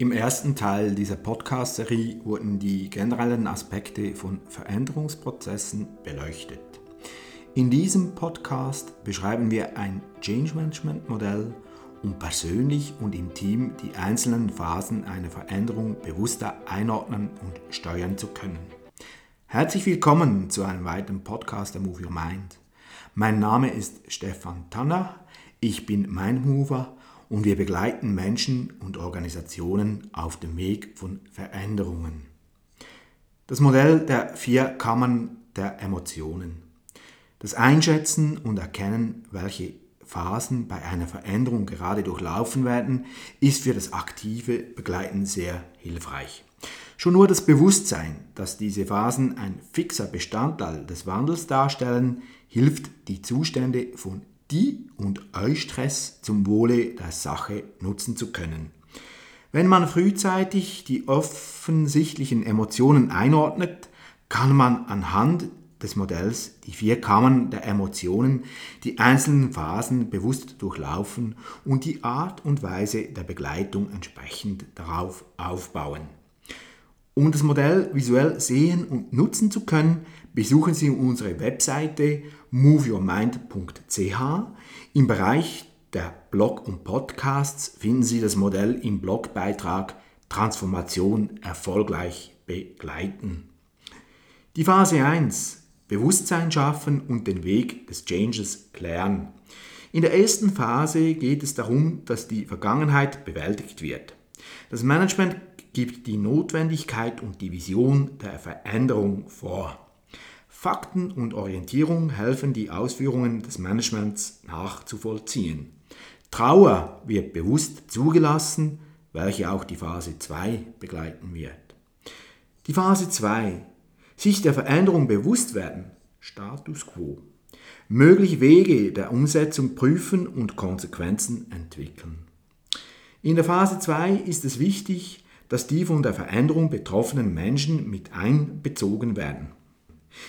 Im ersten Teil dieser Podcast-Serie wurden die generellen Aspekte von Veränderungsprozessen beleuchtet. In diesem Podcast beschreiben wir ein Change Management Modell, um persönlich und im Team die einzelnen Phasen einer Veränderung bewusster einordnen und steuern zu können. Herzlich willkommen zu einem weiteren Podcast der Move Your Mind. Mein Name ist Stefan Tanner, ich bin Mindmover und wir begleiten Menschen und Organisationen auf dem Weg von Veränderungen. Das Modell der vier Kammern der Emotionen. Das Einschätzen und Erkennen, welche Phasen bei einer Veränderung gerade durchlaufen werden, ist für das aktive Begleiten sehr hilfreich. Schon nur das Bewusstsein, dass diese Phasen ein fixer Bestandteil des Wandels darstellen, hilft, die Zustände von die und Eustress zum Wohle der Sache nutzen zu können. Wenn man frühzeitig die offensichtlichen Emotionen einordnet, kann man anhand des Modells die vier Kammern der Emotionen, die einzelnen Phasen bewusst durchlaufen und die Art und Weise der Begleitung entsprechend darauf aufbauen. Um das Modell visuell sehen und nutzen zu können, besuchen Sie unsere Webseite moveyourmind.ch. Im Bereich der Blog und Podcasts finden Sie das Modell im Blogbeitrag Transformation erfolgreich begleiten. Die Phase 1 Bewusstsein schaffen und den Weg des Changes klären. In der ersten Phase geht es darum, dass die Vergangenheit bewältigt wird. Das Management gibt die Notwendigkeit und die Vision der Veränderung vor. Fakten und Orientierung helfen, die Ausführungen des Managements nachzuvollziehen. Trauer wird bewusst zugelassen, welche auch die Phase 2 begleiten wird. Die Phase 2. Sich der Veränderung bewusst werden. Status quo. Mögliche Wege der Umsetzung prüfen und Konsequenzen entwickeln. In der Phase 2 ist es wichtig, dass die von der Veränderung betroffenen Menschen mit einbezogen werden.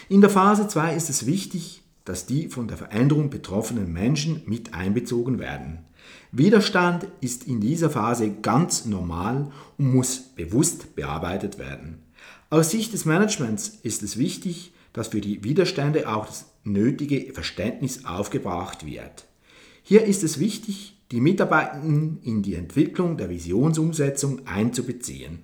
In der Phase 2 ist es wichtig, dass die von der Veränderung betroffenen Menschen mit einbezogen werden. Widerstand ist in dieser Phase ganz normal und muss bewusst bearbeitet werden. Aus Sicht des Managements ist es wichtig, dass für die Widerstände auch das nötige Verständnis aufgebracht wird. Hier ist es wichtig, die Mitarbeitenden in die Entwicklung der Visionsumsetzung einzubeziehen.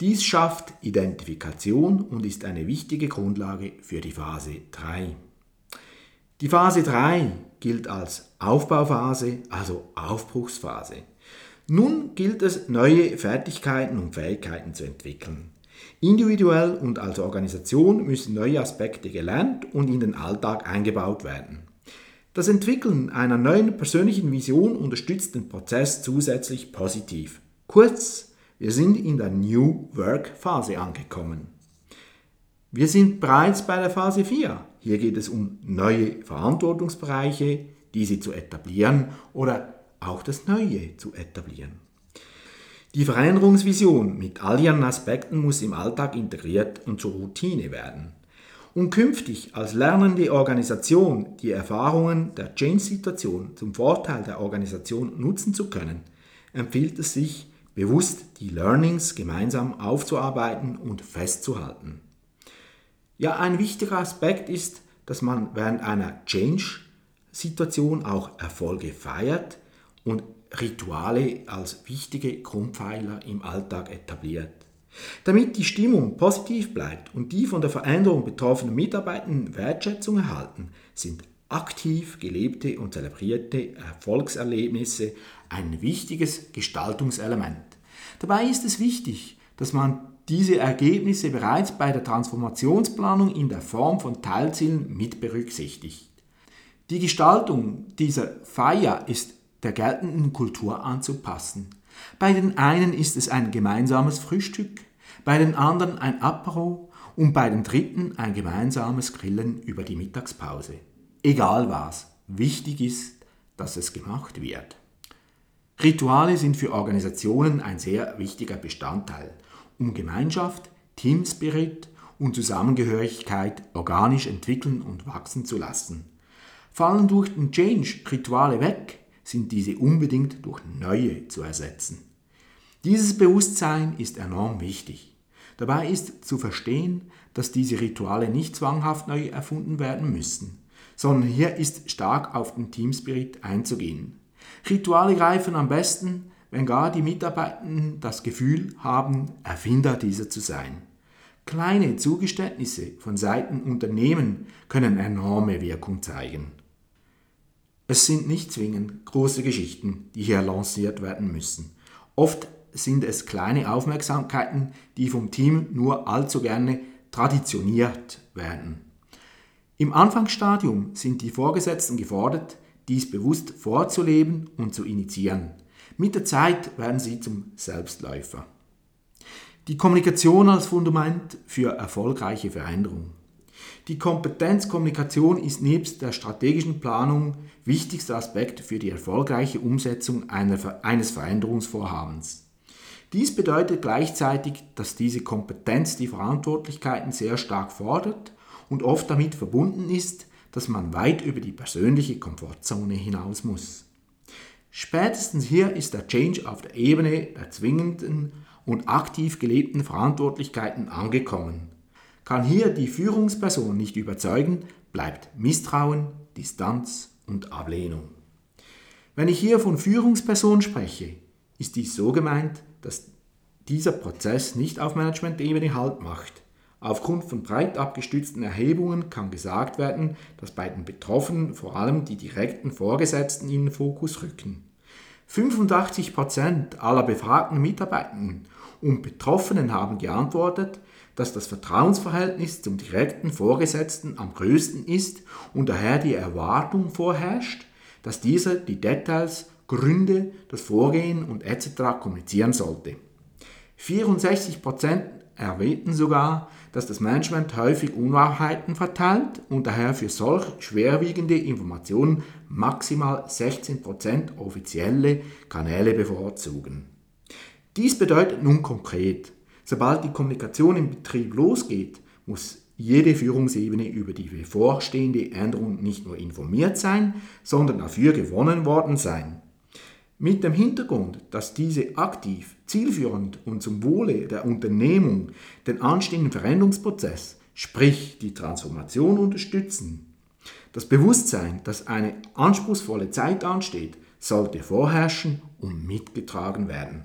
Dies schafft Identifikation und ist eine wichtige Grundlage für die Phase 3. Die Phase 3 gilt als Aufbauphase, also Aufbruchsphase. Nun gilt es, neue Fertigkeiten und Fähigkeiten zu entwickeln. Individuell und als Organisation müssen neue Aspekte gelernt und in den Alltag eingebaut werden. Das Entwickeln einer neuen persönlichen Vision unterstützt den Prozess zusätzlich positiv. Kurz, wir sind in der New Work Phase angekommen. Wir sind bereits bei der Phase 4. Hier geht es um neue Verantwortungsbereiche, diese zu etablieren oder auch das Neue zu etablieren. Die Veränderungsvision mit all ihren Aspekten muss im Alltag integriert und zur Routine werden. Um künftig als lernende Organisation die Erfahrungen der Change-Situation zum Vorteil der Organisation nutzen zu können, empfiehlt es sich, bewusst die Learnings gemeinsam aufzuarbeiten und festzuhalten. Ja, ein wichtiger Aspekt ist, dass man während einer Change-Situation auch Erfolge feiert und Rituale als wichtige Grundpfeiler im Alltag etabliert. Damit die Stimmung positiv bleibt und die von der Veränderung betroffenen Mitarbeitenden Wertschätzung erhalten, sind aktiv gelebte und zelebrierte Erfolgserlebnisse ein wichtiges Gestaltungselement. Dabei ist es wichtig, dass man diese Ergebnisse bereits bei der Transformationsplanung in der Form von Teilzielen mit berücksichtigt. Die Gestaltung dieser Feier ist der geltenden Kultur anzupassen. Bei den einen ist es ein gemeinsames Frühstück, bei den anderen ein Apero und bei den dritten ein gemeinsames Grillen über die Mittagspause. Egal was, wichtig ist, dass es gemacht wird. Rituale sind für Organisationen ein sehr wichtiger Bestandteil, um Gemeinschaft, Teamspirit und Zusammengehörigkeit organisch entwickeln und wachsen zu lassen. Fallen durch den Change Rituale weg, sind diese unbedingt durch neue zu ersetzen. Dieses Bewusstsein ist enorm wichtig. Dabei ist zu verstehen, dass diese Rituale nicht zwanghaft neu erfunden werden müssen, sondern hier ist stark auf den Teamspirit einzugehen. Rituale greifen am besten, wenn gar die Mitarbeitenden das Gefühl haben, Erfinder dieser zu sein. Kleine Zugeständnisse von Seiten Unternehmen können enorme Wirkung zeigen. Es sind nicht zwingend große Geschichten, die hier lanciert werden müssen. Oft sind es kleine Aufmerksamkeiten, die vom Team nur allzu gerne traditioniert werden. Im Anfangsstadium sind die Vorgesetzten gefordert, dies bewusst vorzuleben und zu initiieren. Mit der Zeit werden sie zum Selbstläufer. Die Kommunikation als Fundament für erfolgreiche Veränderung. Die Kompetenzkommunikation ist nebst der strategischen Planung wichtigster Aspekt für die erfolgreiche Umsetzung eines Veränderungsvorhabens. Dies bedeutet gleichzeitig, dass diese Kompetenz die Verantwortlichkeiten sehr stark fordert und oft damit verbunden ist, dass man weit über die persönliche Komfortzone hinaus muss. Spätestens hier ist der Change auf der Ebene der zwingenden und aktiv gelebten Verantwortlichkeiten angekommen. Kann hier die Führungsperson nicht überzeugen, bleibt Misstrauen, Distanz und Ablehnung. Wenn ich hier von Führungsperson spreche, ist dies so gemeint, dass dieser Prozess nicht auf Management-Ebene Halt macht. Aufgrund von breit abgestützten Erhebungen kann gesagt werden, dass bei den Betroffenen vor allem die direkten Vorgesetzten in den Fokus rücken. 85% aller befragten Mitarbeitenden und Betroffenen haben geantwortet, dass das Vertrauensverhältnis zum direkten Vorgesetzten am größten ist und daher die Erwartung vorherrscht, dass dieser die Details, Gründe, das Vorgehen und etc. kommunizieren sollte. 64% erwähnten sogar, dass das Management häufig Unwahrheiten verteilt und daher für solch schwerwiegende Informationen maximal 16% offizielle Kanäle bevorzugen. Dies bedeutet nun konkret, sobald die Kommunikation im Betrieb losgeht, muss jede Führungsebene über die bevorstehende Änderung nicht nur informiert sein, sondern dafür gewonnen worden sein. Mit dem Hintergrund, dass diese aktiv, zielführend und zum Wohle der Unternehmung den anstehenden Veränderungsprozess, sprich die Transformation unterstützen. Das Bewusstsein, dass eine anspruchsvolle Zeit ansteht, sollte vorherrschen und mitgetragen werden.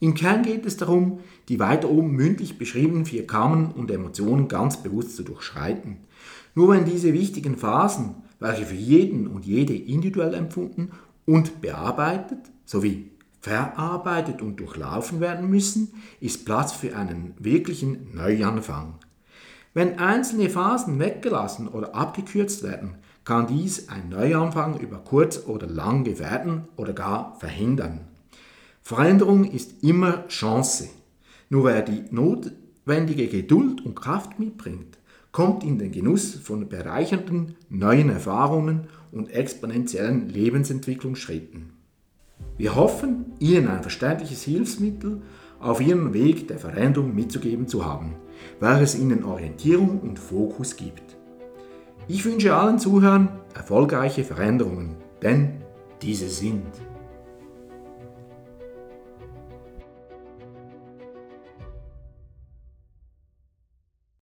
Im Kern geht es darum, die weiter oben mündlich beschriebenen vier Kammern und Emotionen ganz bewusst zu durchschreiten. Nur wenn diese wichtigen Phasen, welche für jeden und jede individuell empfunden und bearbeitet sowie verarbeitet und durchlaufen werden müssen, ist Platz für einen wirklichen Neuanfang. Wenn einzelne Phasen weggelassen oder abgekürzt werden, kann dies ein Neuanfang über kurz oder lang gefährden oder gar verhindern. Veränderung ist immer Chance. Nur wer die notwendige Geduld und Kraft mitbringt, kommt in den Genuss von bereichernden neuen Erfahrungen und exponentiellen Lebensentwicklungsschritten. Wir hoffen, Ihnen ein verständliches Hilfsmittel auf Ihrem Weg der Veränderung mitzugeben zu haben, welches Ihnen Orientierung und Fokus gibt. Ich wünsche allen Zuhörern erfolgreiche Veränderungen, denn diese sind